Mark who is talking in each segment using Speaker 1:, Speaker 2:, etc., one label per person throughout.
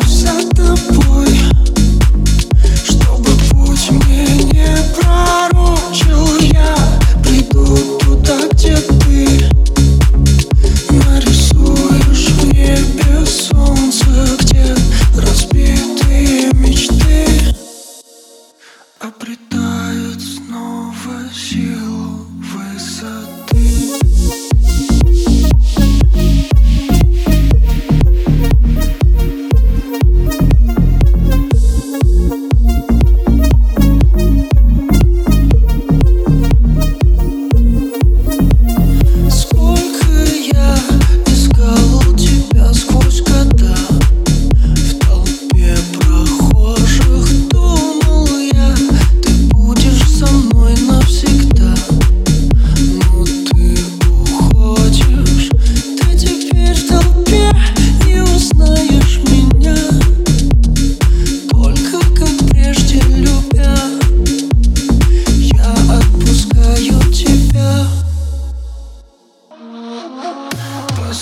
Speaker 1: close up.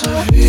Speaker 1: to.